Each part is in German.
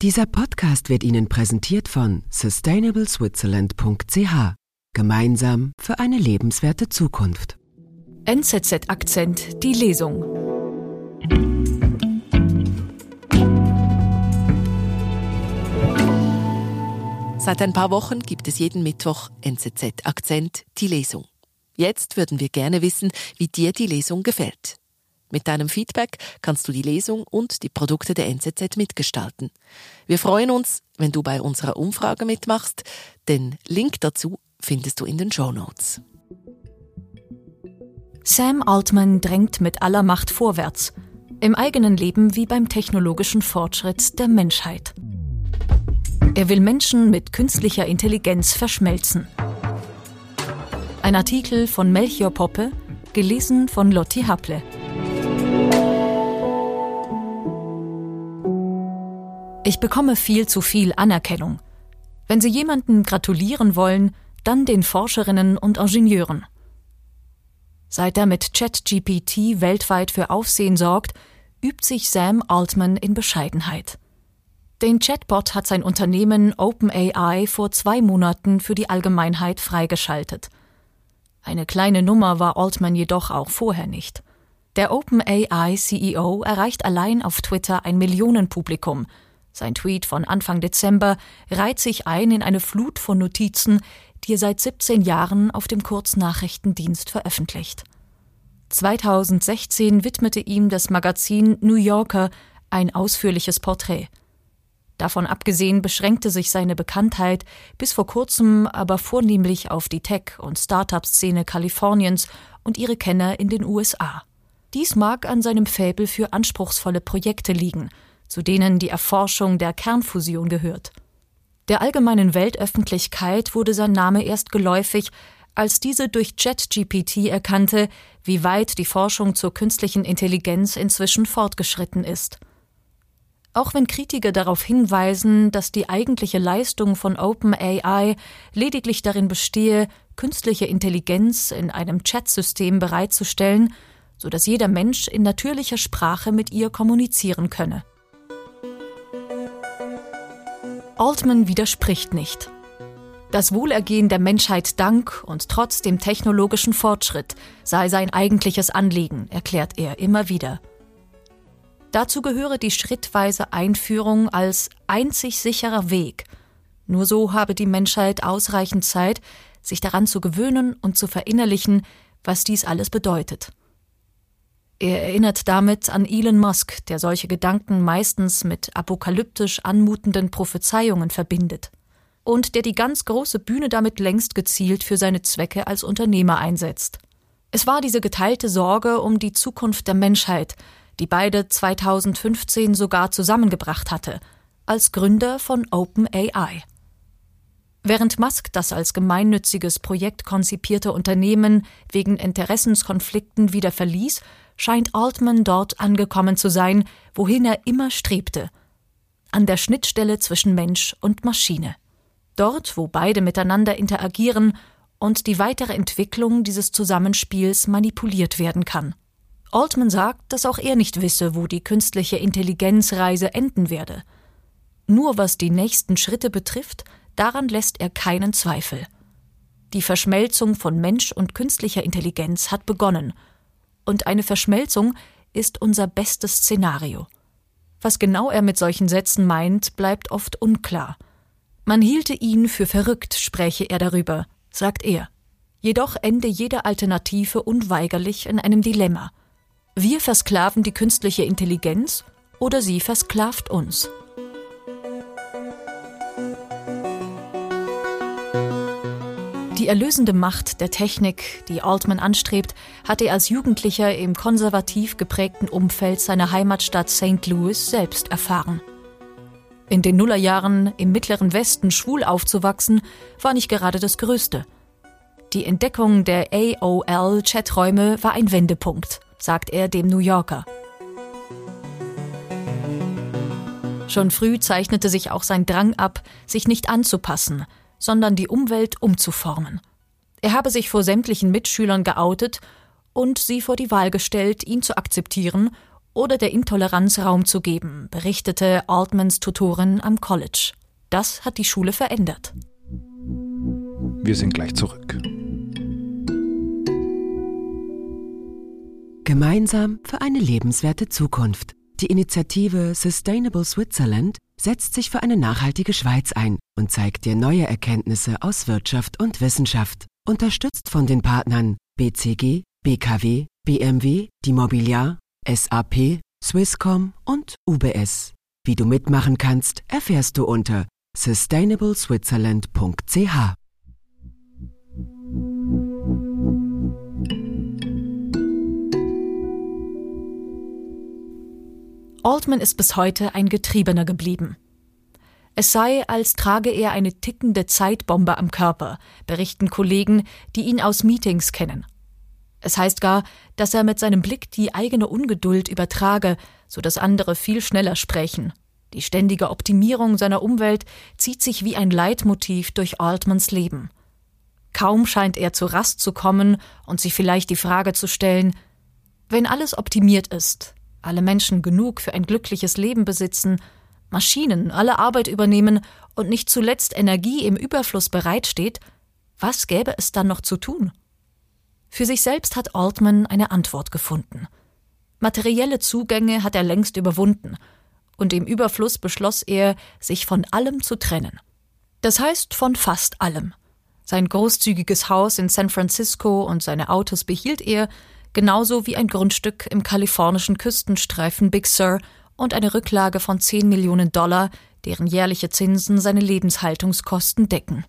Dieser Podcast wird Ihnen präsentiert von sustainableswitzerland.ch. Gemeinsam für eine lebenswerte Zukunft. NZZ Akzent, die Lesung. Seit ein paar Wochen gibt es jeden Mittwoch NZZ Akzent, die Lesung. Jetzt würden wir gerne wissen, wie dir die Lesung gefällt. Mit deinem Feedback kannst du die Lesung und die Produkte der NZZ mitgestalten. Wir freuen uns, wenn du bei unserer Umfrage mitmachst. Den Link dazu findest du in den Show Notes. Sam Altman drängt mit aller Macht vorwärts. Im eigenen Leben wie beim technologischen Fortschritt der Menschheit. Er will Menschen mit künstlicher Intelligenz verschmelzen. Ein Artikel von Melchior Poppe, gelesen von Lotti Haple. Ich bekomme viel zu viel Anerkennung. Wenn Sie jemanden gratulieren wollen, dann den Forscherinnen und Ingenieuren. Seit er mit ChatGPT weltweit für Aufsehen sorgt, übt sich Sam Altman in Bescheidenheit. Den Chatbot hat sein Unternehmen OpenAI vor zwei Monaten für die Allgemeinheit freigeschaltet. Eine kleine Nummer war Altman jedoch auch vorher nicht. Der OpenAI-CEO erreicht allein auf Twitter ein Millionenpublikum – sein Tweet von Anfang Dezember reiht sich ein in eine Flut von Notizen, die er seit 17 Jahren auf dem Kurznachrichtendienst veröffentlicht. 2016 widmete ihm das Magazin New Yorker ein ausführliches Porträt. Davon abgesehen beschränkte sich seine Bekanntheit bis vor kurzem aber vornehmlich auf die Tech- und Start-up-Szene Kaliforniens und ihre Kenner in den USA. Dies mag an seinem Faible für anspruchsvolle Projekte liegen – zu denen die Erforschung der Kernfusion gehört. Der allgemeinen Weltöffentlichkeit wurde sein Name erst geläufig, als diese durch ChatGPT erkannte, wie weit die Forschung zur künstlichen Intelligenz inzwischen fortgeschritten ist. Auch wenn Kritiker darauf hinweisen, dass die eigentliche Leistung von OpenAI lediglich darin bestehe, künstliche Intelligenz in einem Chatsystem bereitzustellen, so dass jeder Mensch in natürlicher Sprache mit ihr kommunizieren könne. Altman widerspricht nicht. Das Wohlergehen der Menschheit dank und trotz dem technologischen Fortschritt sei sein eigentliches Anliegen, erklärt er immer wieder. Dazu gehöre die schrittweise Einführung als einzig sicherer Weg. Nur so habe die Menschheit ausreichend Zeit, sich daran zu gewöhnen und zu verinnerlichen, was dies alles bedeutet. Er erinnert damit an Elon Musk, der solche Gedanken meistens mit apokalyptisch anmutenden Prophezeiungen verbindet und der die ganz große Bühne damit längst gezielt für seine Zwecke als Unternehmer einsetzt. Es war diese geteilte Sorge um die Zukunft der Menschheit, die beide 2015 sogar zusammengebracht hatte, als Gründer von OpenAI. Während Musk das als gemeinnütziges Projekt konzipierte Unternehmen wegen Interessenskonflikten wieder verließ, scheint Altman dort angekommen zu sein, wohin er immer strebte, an der Schnittstelle zwischen Mensch und Maschine. Dort, wo beide miteinander interagieren und die weitere Entwicklung dieses Zusammenspiels manipuliert werden kann. Altman sagt, dass auch er nicht wisse, wo die künstliche Intelligenzreise enden werde. Nur was die nächsten Schritte betrifft, daran lässt er keinen Zweifel. Die Verschmelzung von Mensch und künstlicher Intelligenz hat begonnen und eine Verschmelzung ist unser bestes Szenario. Was genau er mit solchen Sätzen meint, bleibt oft unklar. Man hielte ihn für verrückt, spräche er darüber, sagt er. Jedoch ende jede Alternative unweigerlich in einem Dilemma. Wir versklaven die künstliche Intelligenz oder sie versklavt uns. Die erlösende Macht der Technik, die Altman anstrebt, hat er als Jugendlicher im konservativ geprägten Umfeld seiner Heimatstadt St. Louis selbst erfahren. In den Nullerjahren im mittleren Westen schwul aufzuwachsen, war nicht gerade das Größte. Die Entdeckung der AOL-Chaträume war ein Wendepunkt, sagt er dem New Yorker. Schon früh zeichnete sich auch sein Drang ab, sich nicht anzupassen, sondern die Umwelt umzuformen. Er habe sich vor sämtlichen Mitschülern geoutet und sie vor die Wahl gestellt, ihn zu akzeptieren oder der Intoleranz Raum zu geben, berichtete Altmans Tutorin am College. Das hat die Schule verändert. Wir sind gleich zurück. Gemeinsam für eine lebenswerte Zukunft. Die Initiative Sustainable Switzerland setzt sich für eine nachhaltige Schweiz ein und zeigt dir neue Erkenntnisse aus Wirtschaft und Wissenschaft. Unterstützt von den Partnern BCG, BKW, BMW, die Mobiliar, SAP, Swisscom und UBS. Wie du mitmachen kannst, erfährst du unter sustainableswitzerland.ch. Altman ist bis heute ein Getriebener geblieben. Es sei, als trage er eine tickende Zeitbombe am Körper, berichten Kollegen, die ihn aus Meetings kennen. Es heißt gar, dass er mit seinem Blick die eigene Ungeduld übertrage, so dass andere viel schneller sprechen. Die ständige Optimierung seiner Umwelt zieht sich wie ein Leitmotiv durch Altmans Leben. Kaum scheint er zur Rast zu kommen und sich vielleicht die Frage zu stellen, wenn alles optimiert ist, alle Menschen genug für ein glückliches Leben besitzen, Maschinen alle Arbeit übernehmen und nicht zuletzt Energie im Überfluss bereitsteht, was gäbe es dann noch zu tun? Für sich selbst hat Altman eine Antwort gefunden. Materielle Zugänge hat er längst überwunden, und im Überfluss beschloss er, sich von allem zu trennen. Das heißt von fast allem. Sein großzügiges Haus in San Francisco und seine Autos behielt er, genauso wie ein Grundstück im kalifornischen Küstenstreifen Big Sur und eine Rücklage von 10 Millionen Dollar, deren jährliche Zinsen seine Lebenshaltungskosten decken.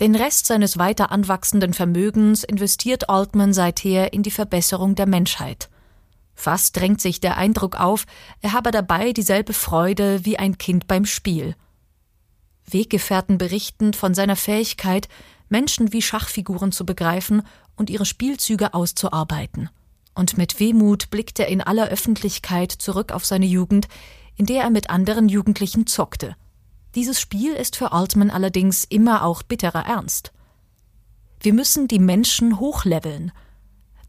Den Rest seines weiter anwachsenden Vermögens investiert Altman seither in die Verbesserung der Menschheit. Fast drängt sich der Eindruck auf, er habe dabei dieselbe Freude wie ein Kind beim Spiel. Weggefährten berichten von seiner Fähigkeit, Menschen wie Schachfiguren zu begreifen und ihre Spielzüge auszuarbeiten. Und mit Wehmut blickt er in aller Öffentlichkeit zurück auf seine Jugend, in der er mit anderen Jugendlichen zockte. Dieses Spiel ist für Altman allerdings immer auch bitterer Ernst. Wir müssen die Menschen hochleveln,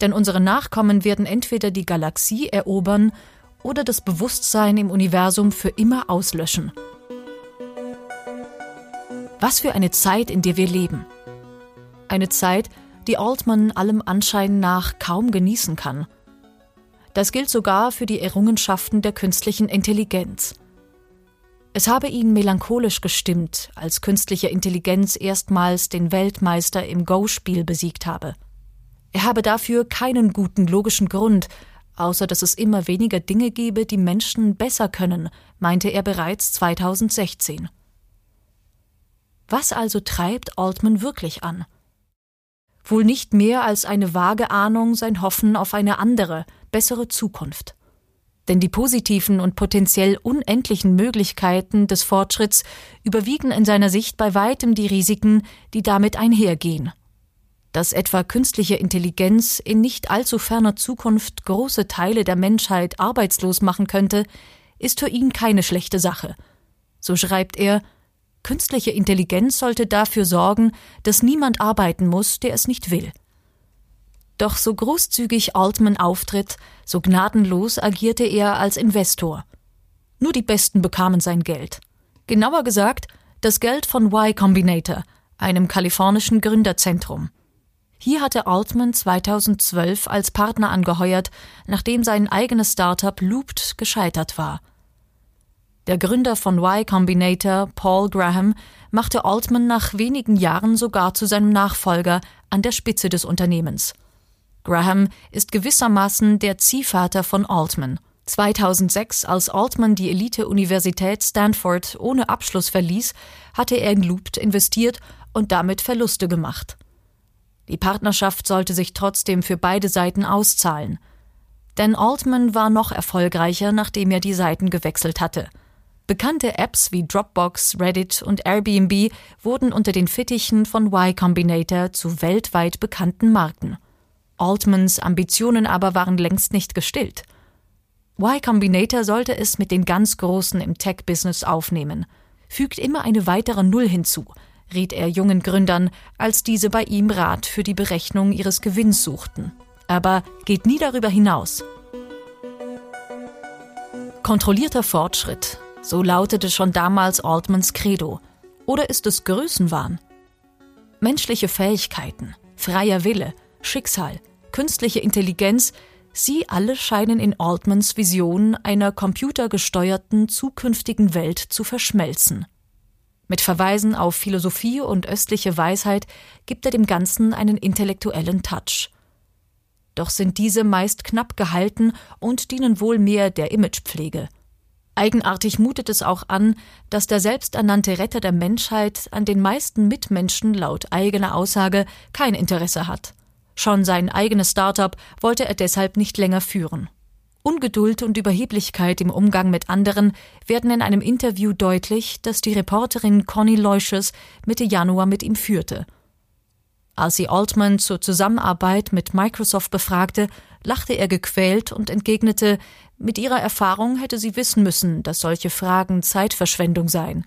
denn unsere Nachkommen werden entweder die Galaxie erobern oder das Bewusstsein im Universum für immer auslöschen. Was für eine Zeit, in der wir leben. Eine Zeit, die Altman allem Anschein nach kaum genießen kann. Das gilt sogar für die Errungenschaften der künstlichen Intelligenz. Es habe ihn melancholisch gestimmt, als künstliche Intelligenz erstmals den Weltmeister im Go-Spiel besiegt habe. Er habe dafür keinen guten logischen Grund, außer dass es immer weniger Dinge gebe, die Menschen besser können, meinte er bereits 2016. Was also treibt Altman wirklich an? Wohl nicht mehr als eine vage Ahnung sein Hoffen auf eine andere, bessere Zukunft. Denn die positiven und potenziell unendlichen Möglichkeiten des Fortschritts überwiegen in seiner Sicht bei weitem die Risiken, die damit einhergehen. Dass etwa künstliche Intelligenz in nicht allzu ferner Zukunft große Teile der Menschheit arbeitslos machen könnte, ist für ihn keine schlechte Sache. So schreibt er Künstliche Intelligenz sollte dafür sorgen, dass niemand arbeiten muss, der es nicht will. Doch so großzügig Altman auftritt, so gnadenlos agierte er als Investor. Nur die Besten bekamen sein Geld. Genauer gesagt, das Geld von Y Combinator, einem kalifornischen Gründerzentrum. Hier hatte Altman 2012 als Partner angeheuert, nachdem sein eigenes Startup Looped gescheitert war. Der Gründer von Y Combinator, Paul Graham, machte Altman nach wenigen Jahren sogar zu seinem Nachfolger an der Spitze des Unternehmens. Graham ist gewissermaßen der Ziehvater von Altman. 2006, als Altman die Elite-Universität Stanford ohne Abschluss verließ, hatte er in Looped investiert und damit Verluste gemacht. Die Partnerschaft sollte sich trotzdem für beide Seiten auszahlen. Denn Altman war noch erfolgreicher, nachdem er die Seiten gewechselt hatte. Bekannte Apps wie Dropbox, Reddit und Airbnb wurden unter den Fittichen von Y Combinator zu weltweit bekannten Marken. Altmans Ambitionen aber waren längst nicht gestillt. Y Combinator sollte es mit den ganz Großen im Tech-Business aufnehmen. Fügt immer eine weitere Null hinzu, riet er jungen Gründern, als diese bei ihm Rat für die Berechnung ihres Gewinns suchten. Aber geht nie darüber hinaus. Kontrollierter Fortschritt, so lautete schon damals Altmans Credo. Oder ist es Größenwahn? Menschliche Fähigkeiten, freier Wille, Schicksal, künstliche Intelligenz, sie alle scheinen in Altmans Vision einer computergesteuerten zukünftigen Welt zu verschmelzen. Mit Verweisen auf Philosophie und östliche Weisheit gibt er dem Ganzen einen intellektuellen Touch. Doch sind diese meist knapp gehalten und dienen wohl mehr der Imagepflege. Eigenartig mutet es auch an, dass der selbsternannte Retter der Menschheit an den meisten Mitmenschen laut eigener Aussage kein Interesse hat. Schon sein eigenes Start-up wollte er deshalb nicht länger führen. Ungeduld und Überheblichkeit im Umgang mit anderen werden in einem Interview deutlich, das die Reporterin Connie Loisches Mitte Januar mit ihm führte. Als sie Altman zur Zusammenarbeit mit Microsoft befragte, lachte er gequält und entgegnete, mit ihrer Erfahrung hätte sie wissen müssen, dass solche Fragen Zeitverschwendung seien.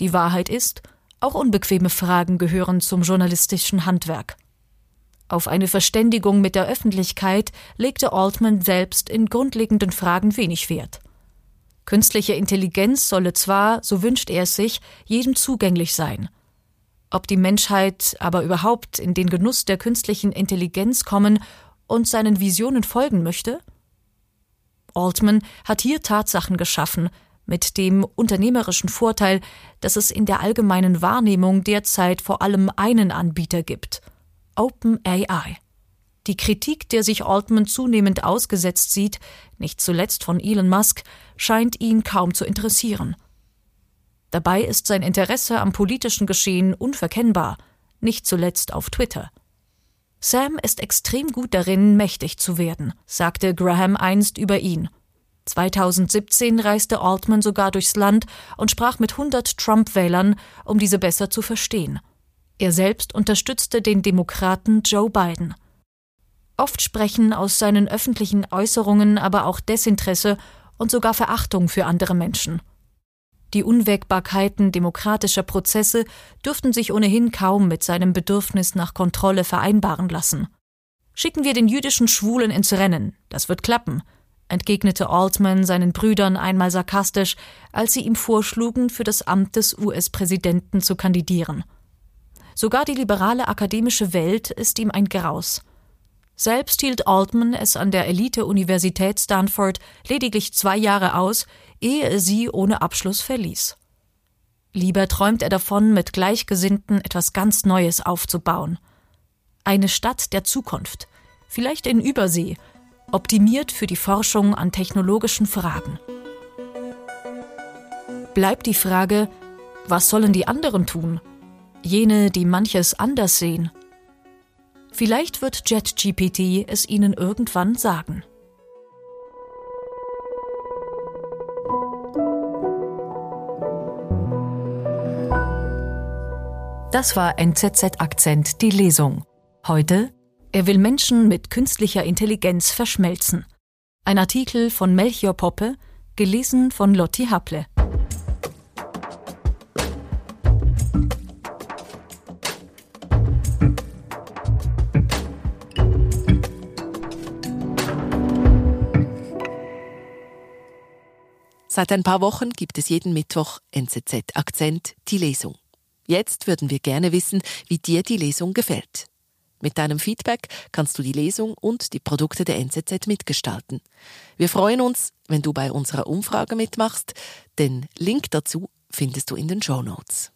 Die Wahrheit ist, auch unbequeme Fragen gehören zum journalistischen Handwerk. Auf eine Verständigung mit der Öffentlichkeit legte Altman selbst in grundlegenden Fragen wenig Wert. Künstliche Intelligenz solle zwar, so wünscht er es sich, jedem zugänglich sein. Ob die Menschheit aber überhaupt in den Genuss der künstlichen Intelligenz kommen und seinen Visionen folgen möchte? Altman hat hier Tatsachen geschaffen, mit dem unternehmerischen Vorteil, dass es in der allgemeinen Wahrnehmung derzeit vor allem einen Anbieter gibt OpenAI. Die Kritik, der sich Altman zunehmend ausgesetzt sieht, nicht zuletzt von Elon Musk, scheint ihn kaum zu interessieren. Dabei ist sein Interesse am politischen Geschehen unverkennbar, nicht zuletzt auf Twitter. Sam ist extrem gut darin, mächtig zu werden, sagte Graham einst über ihn. 2017 reiste Altman sogar durchs Land und sprach mit 100 Trump-Wählern, um diese besser zu verstehen. Er selbst unterstützte den Demokraten Joe Biden. Oft sprechen aus seinen öffentlichen Äußerungen aber auch Desinteresse und sogar Verachtung für andere Menschen. Die Unwägbarkeiten demokratischer Prozesse dürften sich ohnehin kaum mit seinem Bedürfnis nach Kontrolle vereinbaren lassen. Schicken wir den jüdischen Schwulen ins Rennen, das wird klappen, entgegnete Altman seinen Brüdern einmal sarkastisch, als sie ihm vorschlugen, für das Amt des US-Präsidenten zu kandidieren. Sogar die liberale akademische Welt ist ihm ein Graus. Selbst hielt Altman es an der Elite-Universität Stanford lediglich zwei Jahre aus, ehe er sie ohne Abschluss verließ. Lieber träumt er davon, mit Gleichgesinnten etwas ganz Neues aufzubauen. Eine Stadt der Zukunft, vielleicht in Übersee, optimiert für die Forschung an technologischen Fragen. Bleibt die Frage, was sollen die anderen tun? Jene, die manches anders sehen. Vielleicht wird JetGPT es Ihnen irgendwann sagen. Das war NZZ Akzent die Lesung. Heute Er will Menschen mit künstlicher Intelligenz verschmelzen. Ein Artikel von Melchior Poppe, gelesen von Lotti Haple. Seit ein paar Wochen gibt es jeden Mittwoch NZZ Akzent die Lesung. Jetzt würden wir gerne wissen, wie dir die Lesung gefällt. Mit deinem Feedback kannst du die Lesung und die Produkte der NZZ mitgestalten. Wir freuen uns, wenn du bei unserer Umfrage mitmachst. Den Link dazu findest du in den Show Notes.